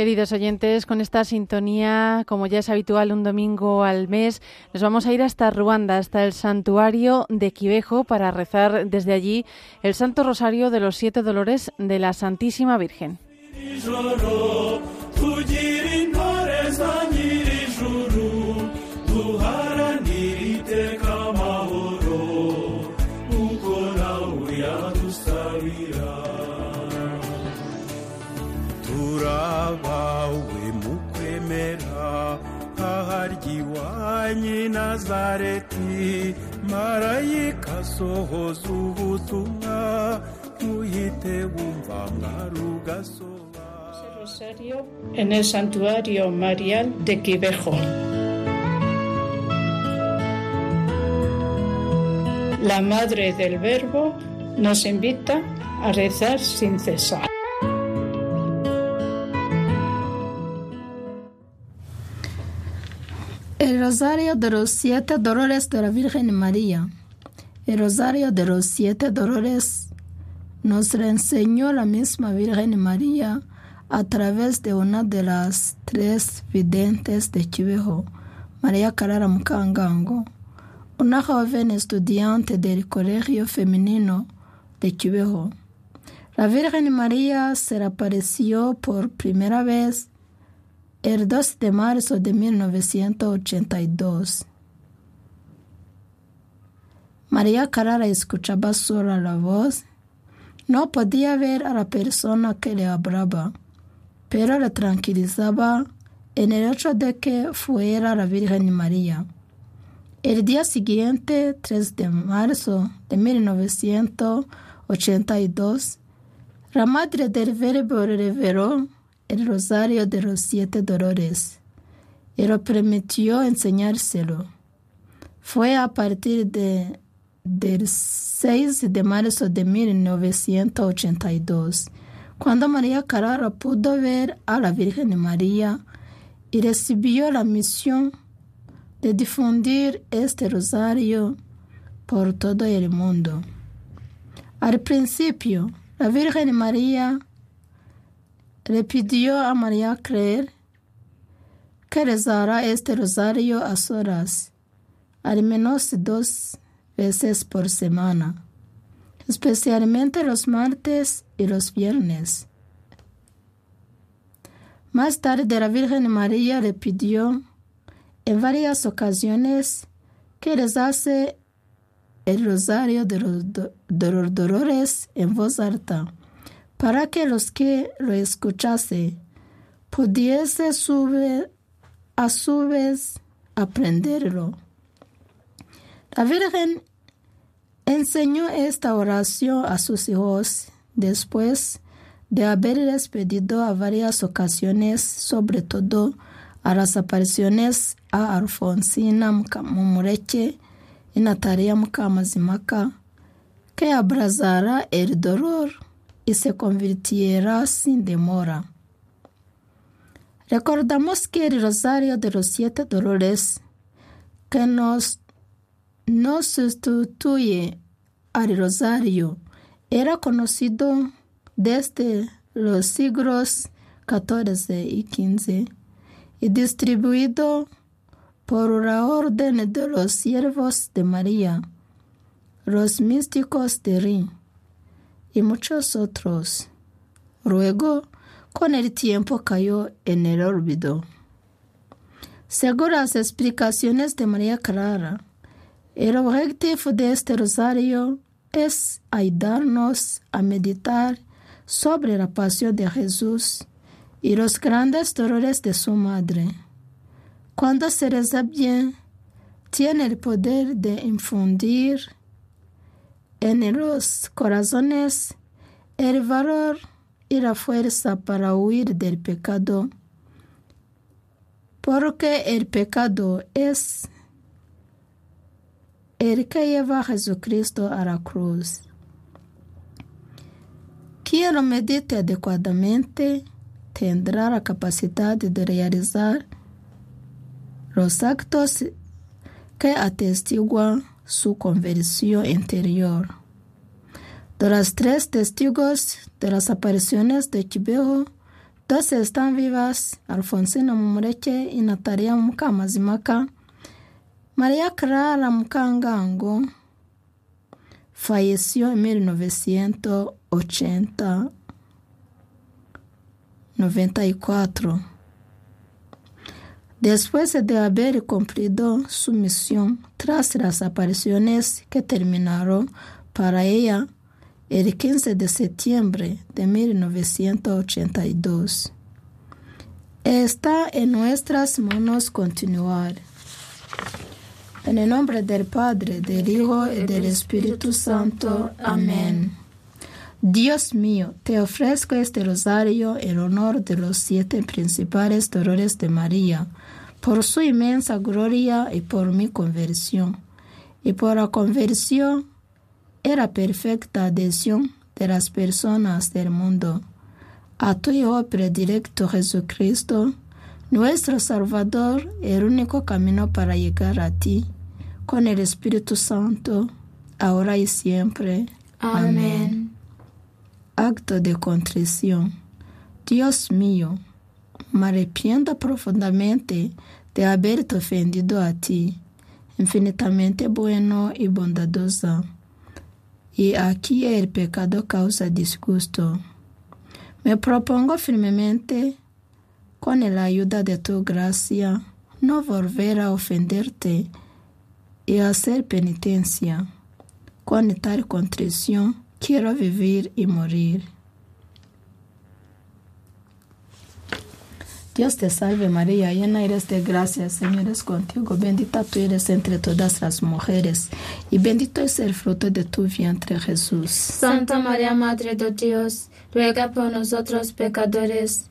Queridos oyentes, con esta sintonía, como ya es habitual un domingo al mes, nos vamos a ir hasta Ruanda, hasta el santuario de Quivejo, para rezar desde allí el Santo Rosario de los Siete Dolores de la Santísima Virgen. tugire intore za nyirijuru duharanire iteka amahoro. Kuko nawe yadusabira turabawe mu kwemera nk'aharya iwanyu nazareti marayika asohoza ubutumwa muhite wumva mwarugasoza En el santuario marial de Quivejo. La Madre del Verbo nos invita a rezar sin cesar. El Rosario de los Siete Dolores de la Virgen María. El Rosario de los Siete Dolores nos lo enseñó la misma Virgen María a través de una de las tres videntes de Chivejo, María Carara Mukangango, una joven estudiante del Colegio Femenino de Chivejo. La Virgen María se apareció por primera vez el 2 de marzo de 1982. María Carrara escuchaba sola la voz. No podía ver a la persona que le hablaba, pero le tranquilizaba en el hecho de que fuera la Virgen María. El día siguiente, 3 de marzo de 1982, la madre del verbo reveló el rosario de los siete dolores y lo permitió enseñárselo. Fue a partir de, del 6 de marzo de 1982 cuando María Carrara pudo ver a la Virgen María y recibió la misión de difundir este rosario por todo el mundo. Al principio, la Virgen María le pidió a María creer que rezara este rosario a solas, al menos dos veces por semana, especialmente los martes y los viernes. Más tarde la Virgen María le pidió en varias ocasiones que rezase el rosario de los, de los dolores en voz alta para que los que lo escuchase pudiese sube, a su vez aprenderlo. La Virgen enseñó esta oración a sus hijos después de haberles pedido a varias ocasiones, sobre todo a las apariciones a Alfonsina Mumureche y Natalia Mukamazimaka, que abrazara el dolor y se convirtiera sin demora. Recordamos que el rosario de los siete dolores que nos, nos sustituye al rosario era conocido desde los siglos XIV y XV y distribuido por la orden de los siervos de María, los místicos de Rin y muchos otros. Luego, con el tiempo cayó en el olvido. Según las explicaciones de María Clara, el objetivo de este rosario es ayudarnos a meditar sobre la pasión de Jesús y los grandes dolores de su madre. Cuando se reza bien, tiene el poder de infundir en los corazones el valor y la fuerza para huir del pecado, porque el pecado es que lleva a Jesucristo a la cruz. Quien lo medite adecuadamente tendrá la capacidad de realizar los actos que atestiguan su conversión interior. De los tres testigos de las apariciones de Kibeho, dos están vivas, Alfonsina Mumureche y Natalia Mukamazimaka. María Clara Mukangango falleció en 1980 94. Después de haber cumplido su misión tras las apariciones que terminaron para ella el 15 de septiembre de 1982. Está en nuestras manos continuar. En el nombre del Padre, del Hijo y del Espíritu Santo. Amén. Dios mío, te ofrezco este rosario en honor de los siete principales dolores de María, por su inmensa gloria y por mi conversión, y por la conversión y la perfecta adhesión de las personas del mundo. A tu Hijo predilecto Jesucristo, nuestro Salvador, el único camino para llegar a ti, con el Espíritu Santo, ahora y siempre. Amén. Acto de contrición. Dios mío, me arrepiento profundamente de haberte ofendido a ti, infinitamente bueno y bondadosa. Y aquí el pecado causa disgusto. Me propongo firmemente, con la ayuda de tu gracia, no volver a ofenderte y hacer penitencia. Con tal contrición, quiero vivir y morir. Dios te salve María, llena eres de gracia, el Señor es contigo, bendita tú eres entre todas las mujeres, y bendito es el fruto de tu vientre Jesús. Santa María, Madre de Dios, ruega por nosotros pecadores,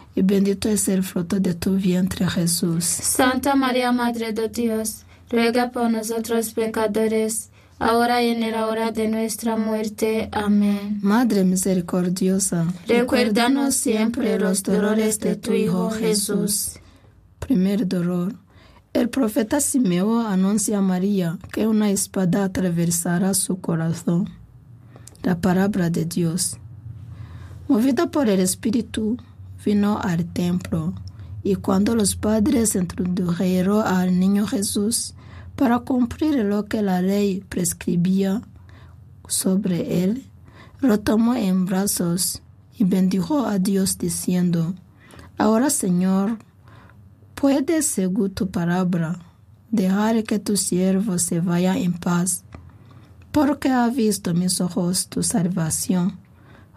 y bendito es el fruto de tu vientre Jesús. Santa María, Madre de Dios, ruega por nosotros pecadores, ahora y en la hora de nuestra muerte. Amén. Madre misericordiosa, Recuérdanos siempre los dolores de tu Hijo Jesús. Primer dolor. El profeta Simeón anuncia a María que una espada atravesará su corazón. La palabra de Dios. Movida por el Espíritu, vino al templo. Y cuando los padres introdujeron al niño Jesús para cumplir lo que la ley prescribía sobre él, lo tomó en brazos y bendijo a Dios diciendo, Ahora Señor, puedes, según tu palabra, dejar que tu siervo se vaya en paz, porque ha visto mis ojos tu salvación,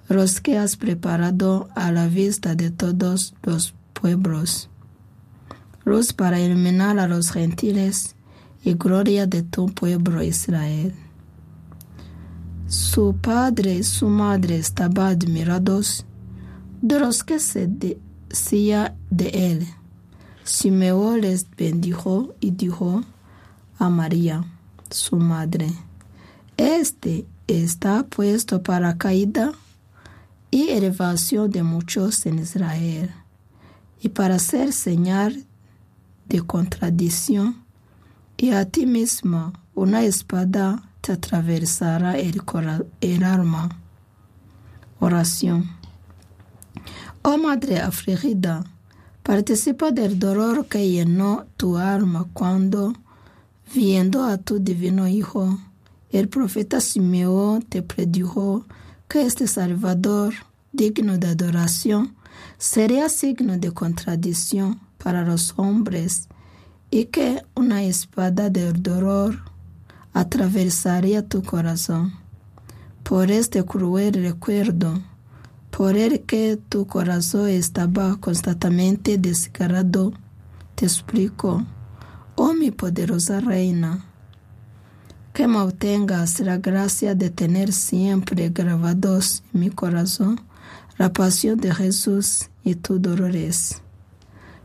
los que has preparado a la vista de todos los pueblos, luz para iluminar a los gentiles y gloria de tu pueblo Israel. Su padre y su madre estaban admirados de los que se decía de él. Simeón les bendijo y dijo a María, su madre, Este está puesto para caída y elevación de muchos en Israel, y para ser señal de contradicción, y a ti misma una espada te atravesará el, el alma. Oración. Oh Madre afligida, participa del dolor que llenó tu alma cuando, viendo a tu divino Hijo, el profeta Simeón te predijo que este Salvador, digno de adoración, sería signo de contradicción para los hombres y que una espada del dolor atravesaría tu corazón. Por este cruel recuerdo, por el que tu corazón estaba constantemente desgarrado, te suplico, oh mi poderosa reina, que me obtengas la gracia de tener siempre grabados en mi corazón la pasión de Jesús y tus dolores.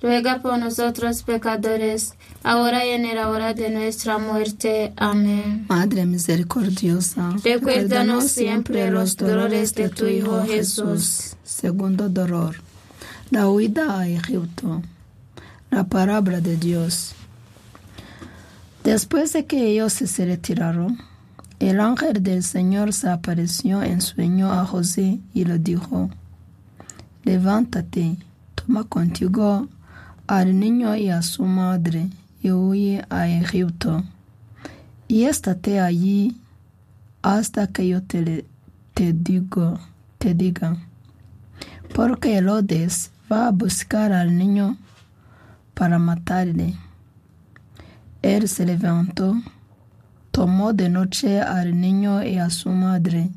ruega por nosotros pecadores, ahora y en la hora de nuestra muerte. Amén. Madre misericordiosa, Recuérdanos siempre los dolores de tu Hijo Jesús. Segundo dolor, la huida a Egipto. La palabra de Dios. Después de que ellos se retiraron, el ángel del Señor se apareció en sueño a José y le dijo, levántate, toma contigo al niño y a su madre y huye a Egipto, y estate allí hasta que yo te, te digo, te diga, porque Herodes va a buscar al niño para matarle. Él se levantó, tomó de noche al niño y a su madre,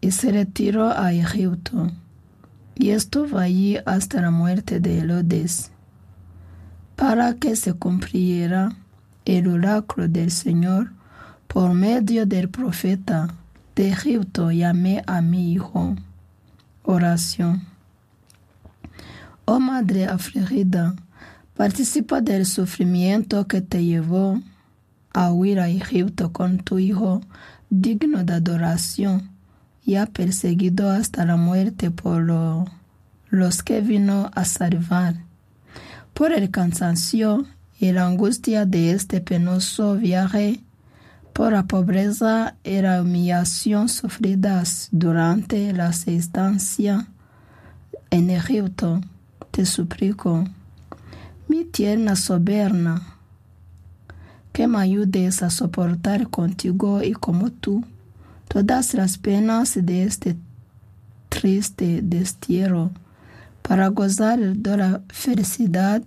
y se retiró a Egipto, y estuvo allí hasta la muerte de Herodes, para que se cumpliera el oráculo del Señor por medio del profeta de Egipto llamé a mi hijo. Oración. Oh Madre afligida, participa del sufrimiento que te llevó a huir a Egipto con tu hijo digno de adoración, ya perseguido hasta la muerte por lo- los que vino a salvar. Por el cansancio y la angustia de este penoso viaje, por la pobreza y la humillación sufridas durante la estancia en Egipto, te suplico, mi tierna soberana, que me ayudes a soportar contigo y como tú todas las penas de este triste destierro, para gozar de la felicidad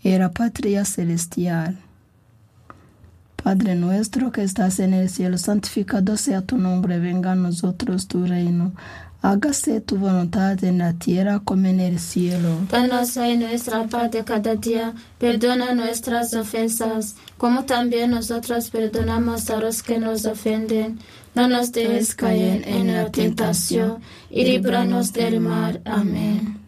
y la patria celestial. Padre nuestro que estás en el cielo, santificado sea tu nombre, venga a nosotros tu reino. Hágase tu voluntad en la tierra como en el cielo. Danos hoy nuestra paz de cada día. Perdona nuestras ofensas, como también nosotros perdonamos a los que nos ofenden. No nos dejes caer en la tentación y líbranos del mal. Amén.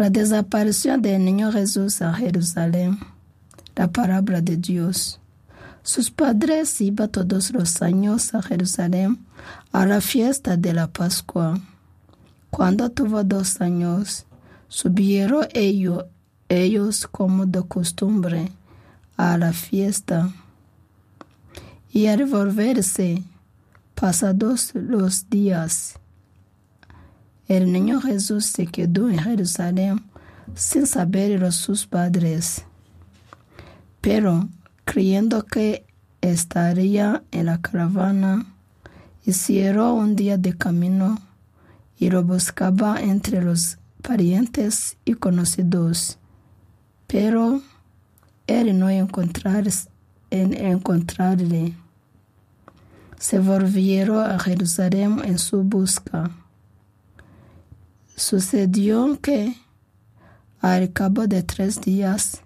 La desaparición del niño Jesús a Jerusalén. La palabra de Dios. Sus padres iban todos los años a Jerusalén a la fiesta de la Pascua. Cuando tuvo dos años, subieron ellos, ellos como de costumbre a la fiesta. Y al volverse, pasados los días, el niño Jesús se quedó en Jerusalén sin saberlo sus padres. Pero creyendo que estaría en la caravana, hicieron un día de camino y lo buscaba entre los parientes y conocidos. Pero él no encontrar, en encontrarle. Se volvieron a Jerusalén en su busca. Sucedió que, al cabo de tres días,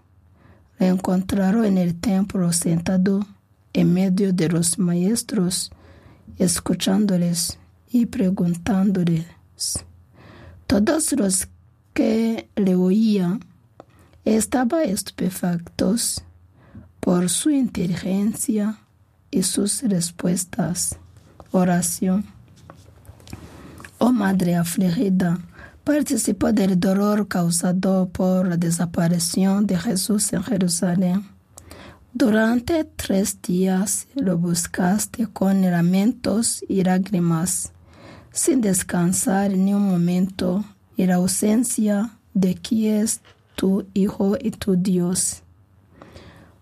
le encontraron en el templo sentado en medio de los maestros, escuchándoles y preguntándoles. Todos los que le oían estaban estupefactos por su inteligencia y sus respuestas. Oración. Oh Madre afligida, participó del dolor causado por la desaparición de Jesús en Jerusalén. Durante tres días lo buscaste con lamentos y lágrimas, sin descansar ni un momento, y la ausencia de quien es tu Hijo y tu Dios.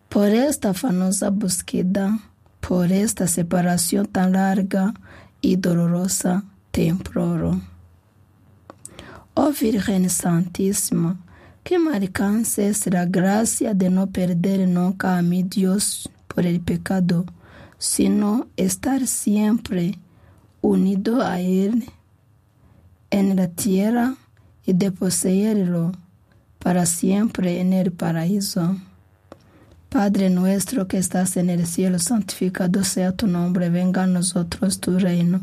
Por esta afanosa búsqueda, por esta separación tan larga y dolorosa, te. Oh Virgen Santísima, que me alcances la gracia de no perder nunca a mi Dios por el pecado, sino estar siempre unido a Él en la tierra y de poseerlo para siempre en el paraíso. Padre nuestro que estás en el cielo, santificado sea tu nombre, venga a nosotros tu reino.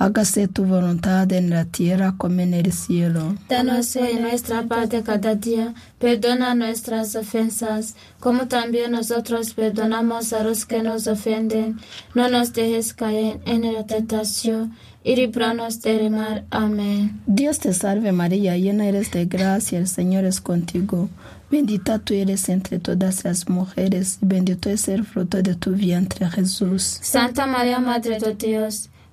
Hágase tu voluntad en la tierra como en el cielo. Danos hoy nuestra paz de cada día. Perdona nuestras ofensas, como también nosotros perdonamos a los que nos ofenden. No nos dejes caer en la tentación y líbranos del mal. Amén. Dios te salve María, llena eres de gracia, el Señor es contigo. Bendita tú eres entre todas las mujeres, y bendito es el fruto de tu vientre, Jesús. Santa María, Madre de Dios,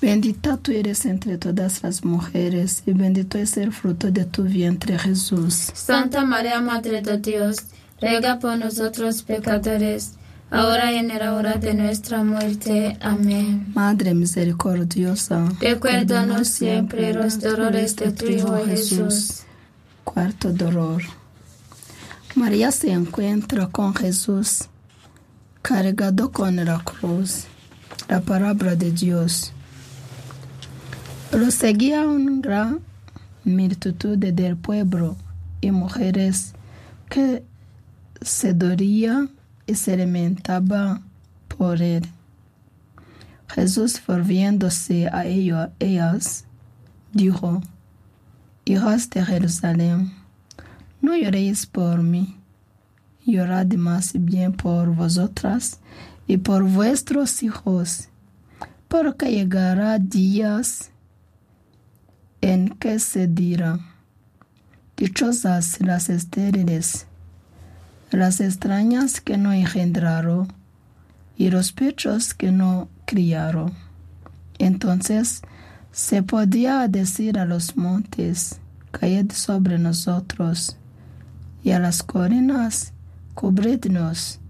Bendita tú eres entre todas las mujeres, y bendito es el fruto de tu vientre, Jesús. Santa María, Madre de Dios, ruega por nosotros pecadores, ahora y en la hora de nuestra muerte. Amén. Madre misericordiosa, Recuérdanos siempre los dolores de tu Hijo Jesús. Cuarto dolor. María se encuentra con Jesús, cargado con la cruz, la palabra de Dios. Lo seguía una gran multitud del pueblo y mujeres que se dorían y se lamentaban por él. Jesús, volviéndose a ellas, dijo, Hijas de Jerusalén, no lloréis por mí, llorad más bien por vosotras y por vuestros hijos, porque llegará días en que se dirá, dichosas las estériles, las extrañas que no engendraron, y los pechos que no criaron. Entonces se podía decir a los montes, caed sobre nosotros, y a las colinas, cubridnos.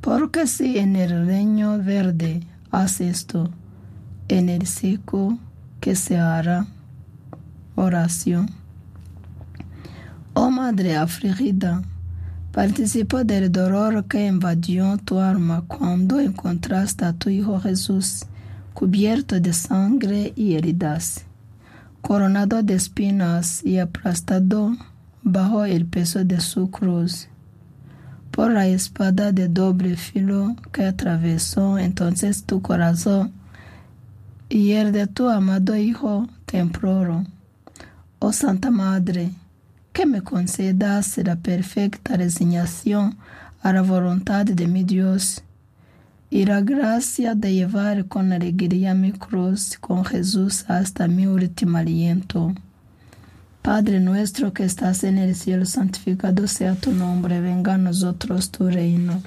Porque si en el leño verde hace esto, en el seco que se hará oración. Oh Madre afligida, participó del dolor que invadió tu alma cuando encontraste a tu Hijo Jesús cubierto de sangre y heridas, coronado de espinas y aplastado bajo el peso de su cruz. Por la espada de doble filo que atravesó entonces tu corazón y el de tu amado Hijo te imploro. Oh Santa Madre, que me concedas la perfecta resignación a la voluntad de mi Dios y la gracia de llevar con alegría mi cruz con Jesús hasta mi último aliento. Padre nuestro que estás en el cielo, santificado sea tu nombre, venga a nosotros tu reino,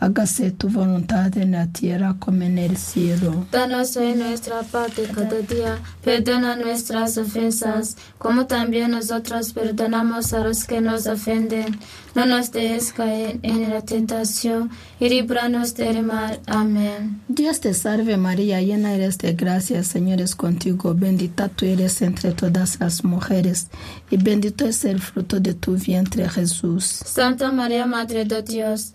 hágase tu voluntad en la tierra como en el cielo. Danos hoy nuestra parte cada día. Perdona nuestras ofensas, como también nosotros perdonamos a los que nos ofenden. No nos dejes caer en la tentación y líbranos del mal. Amén. Dios te salve María, llena eres de gracia, Señor es contigo, bendita tú eres entre todas las mujeres, y bendito es el fruto de tu vientre, Jesús. Santa María, Madre de Dios,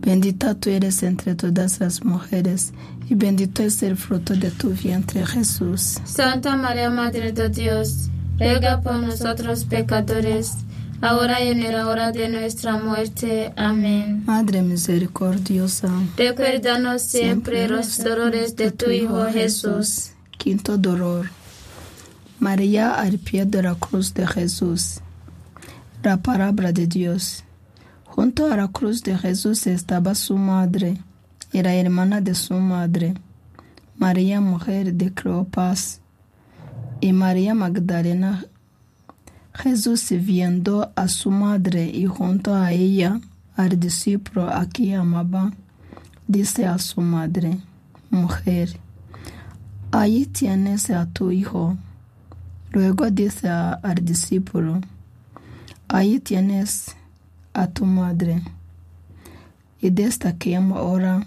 Bendita tú eres entre todas las mujeres, y bendito es el fruto de tu vientre, Jesús. Santa María, Madre de Dios, ruega por nosotros pecadores, ahora y en la hora de nuestra muerte. Amén. Madre misericordiosa, Recuérdanos siempre los dolores de tu Hijo Jesús. quinto dolor. María al pie de la cruz de Jesús. La palabra de Dios. Junto a la cruz de Jesús estaba su madre la hermana de su madre, María, mujer de Cleopas, y María Magdalena. Jesús viendo a su madre y junto a ella al discípulo a quien amaba, dice a su madre, Mujer, ahí tienes a tu hijo. Luego dice al discípulo, ahí tienes a tu madre. Y desde aquella hora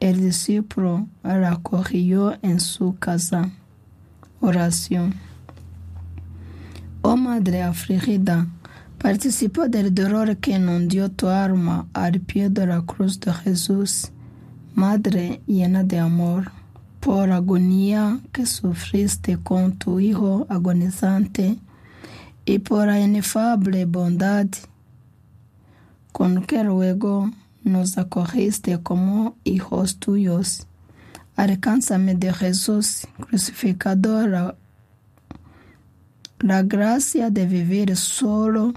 el discípulo la cogió en su casa. Oración. Oh Madre afligida, participa del dolor que inundió tu alma al pie de la cruz de Jesús. Madre llena de amor, por agonía que sufriste con tu Hijo agonizante y por la inefable bondad con que luego nos acogiste como hijos tuyos. Alcánzame de Jesús crucificado la, la gracia de vivir solo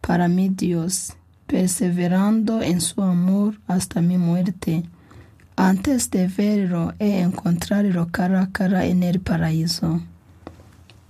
para mi Dios, perseverando en su amor hasta mi muerte, antes de verlo e encontrarlo cara a cara en el paraíso.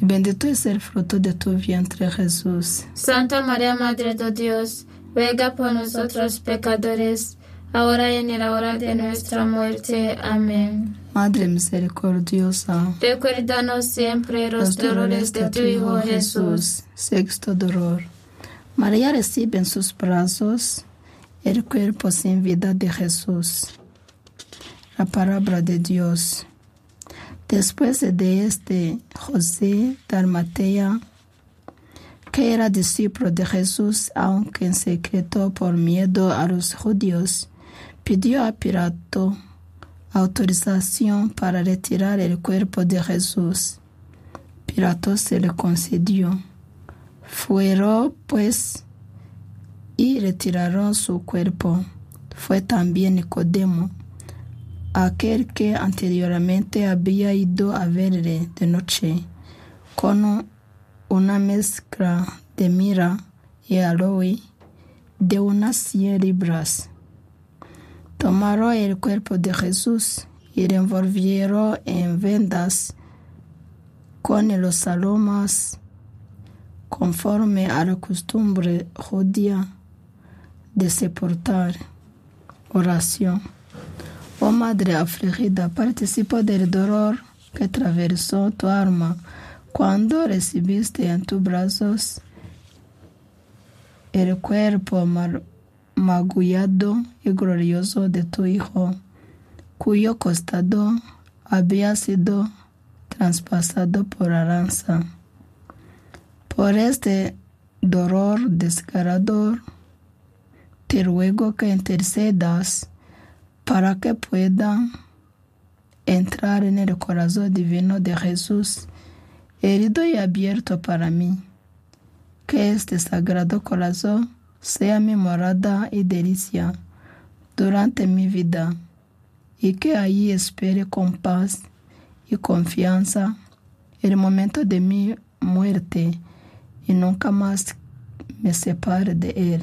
bendito es el fruto de tu vientre Jesús. Santa María, Madre de Dios, ruega por nosotros pecadores, ahora y en la hora de nuestra muerte. Amén. Madre misericordiosa, Recuérdanos siempre los dolores de tu Hijo Jesús. Sexto dolor. María recibe en sus brazos el cuerpo sin vida de Jesús. La palabra de Dios. Después de este, José de Arimatea, que era discípulo de Jesús, aunque en secreto por miedo a los judíos, pidió a Pilato autorización para retirar el cuerpo de Jesús. Pilato se le concedió. Fueron pues y retiraron su cuerpo. Fue también Nicodemo, aquel que anteriormente había ido a verle de noche, con una mezcla de mira y aloe de unas cien libras. Tomaron el cuerpo de Jesús y lo envolvieron en vendas con los salomas conforme a la costumbre judía de sepultar. Oración. Oh Madre afligida, participo del dolor que atravesó tu alma cuando recibiste en tus brazos el cuerpo magullado y glorioso de tu Hijo, cuyo costado había sido traspasado por la lanza. Por este dolor desgarrador, te ruego que intercedas para que pueda entrar en el corazón divino de Jesús, herido y abierto para mí. Que este sagrado corazón sea mi morada y delicia durante mi vida, y que allí espere con paz y confianza el momento de mi muerte y nunca más me separe de él.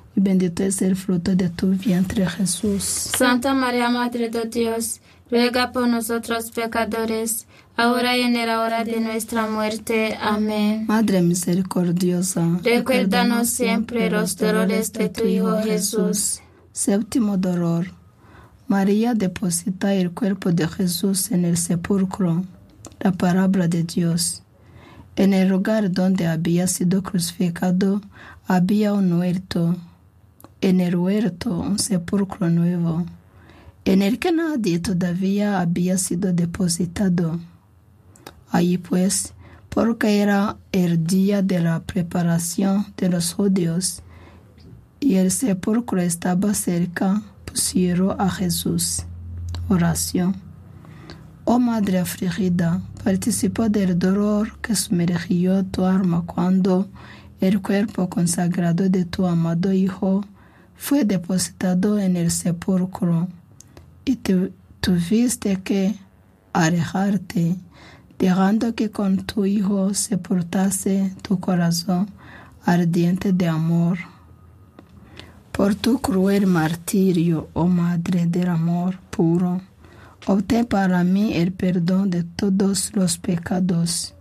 y bendito es el fruto de tu vientre Jesús. Santa María, Madre de Dios, ruega por nosotros pecadores, ahora y en la hora de nuestra muerte. Amén. Madre misericordiosa, Recuérdanos siempre los dolores de tu Hijo Jesús. Séptimo dolor. María deposita el cuerpo de Jesús en el sepulcro. La palabra de Dios. En el lugar donde había sido crucificado había un huerto. En el huerto un sepulcro nuevo, en el que nadie todavía había sido depositado. Allí pues, porque era el día de la preparación de los judíos, y el sepulcro estaba cerca, pusieron a Jesús. Oración. Oh Madre afligida, participó del dolor que sumergió tu alma cuando el cuerpo consagrado de tu amado Hijo fue depositado en el sepulcro y tu- tuviste que alejarte, dejando que con tu Hijo sepultase tu corazón ardiente de amor. Por tu cruel martirio, oh Madre del Amor puro, obtén para mí el perdón de todos los pecados.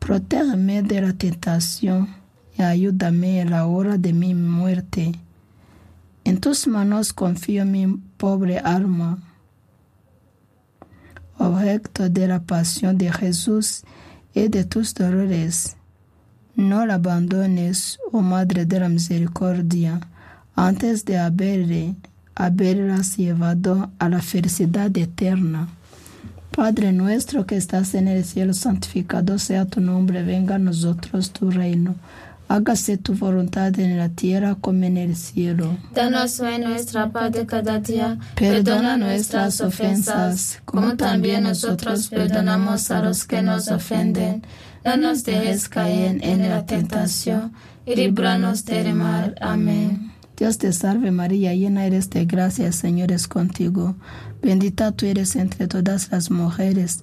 Protégeme de la tentación y ayúdame en la hora de mi muerte. En tus manos confío mi pobre alma. Objeto de la pasión de Jesús y de tus dolores. No la abandones, oh Madre de la Misericordia, antes de haberle, haberlas llevado a la felicidad eterna. Padre nuestro que estás en el cielo, santificado sea tu nombre, venga a nosotros tu reino. Hágase tu voluntad en la tierra como en el cielo. Danos hoy nuestra paz de cada día. Perdona nuestras ofensas, como también nosotros perdonamos a los que nos ofenden. No nos dejes caer en la tentación y líbranos del mal. Amén. Dios te salve María, llena eres de gracia, el Señor es contigo. Bendita tú eres entre todas las mujeres,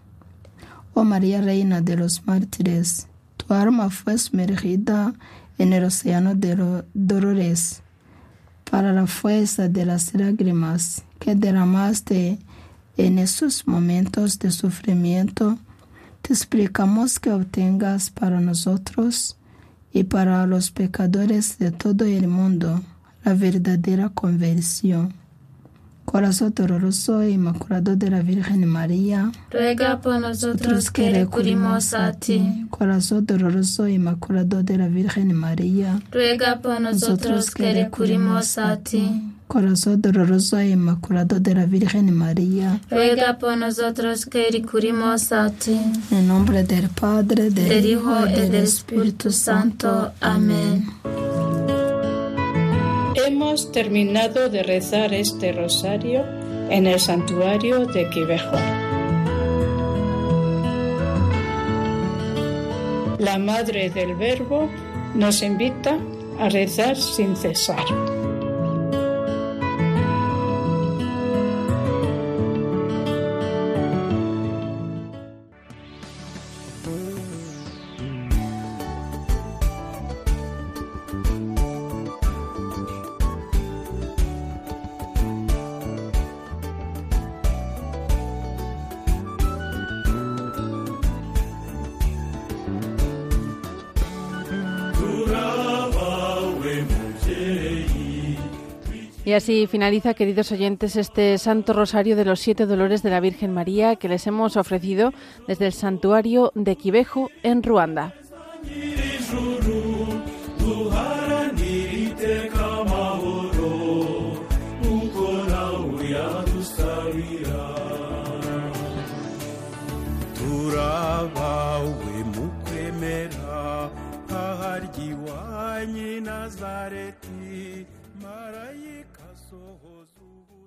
María, Reina de los mártires, tu alma fue sumergida en el océano de los dolores para la fuerza de las lágrimas que derramaste en esos momentos de sufrimiento. Te explicamos que obtengas para nosotros y para los pecadores de todo el mundo la verdadera conversión. Corazón doloroso e inmaculado de la Virgen María, Ruega por nosotros que recurrimos a ti. Corazón doloroso e inmaculado de la Virgen María, Ruega por nosotros que recurrimos a ti. Corazón doloroso e inmaculado de la Virgen María, Ruega por nosotros que recurrimos a ti. en nombre del Padre, del, Del Hijo y del Espíritu Santo. Amén. Hemos terminado de rezar este rosario en el santuario de Quivejo. La Madre del Verbo nos invita a rezar sin cesar. Y así finaliza, queridos oyentes, este Santo Rosario de los Siete Dolores de la Virgen María que les hemos ofrecido desde el santuario de Quivejo en Ruanda.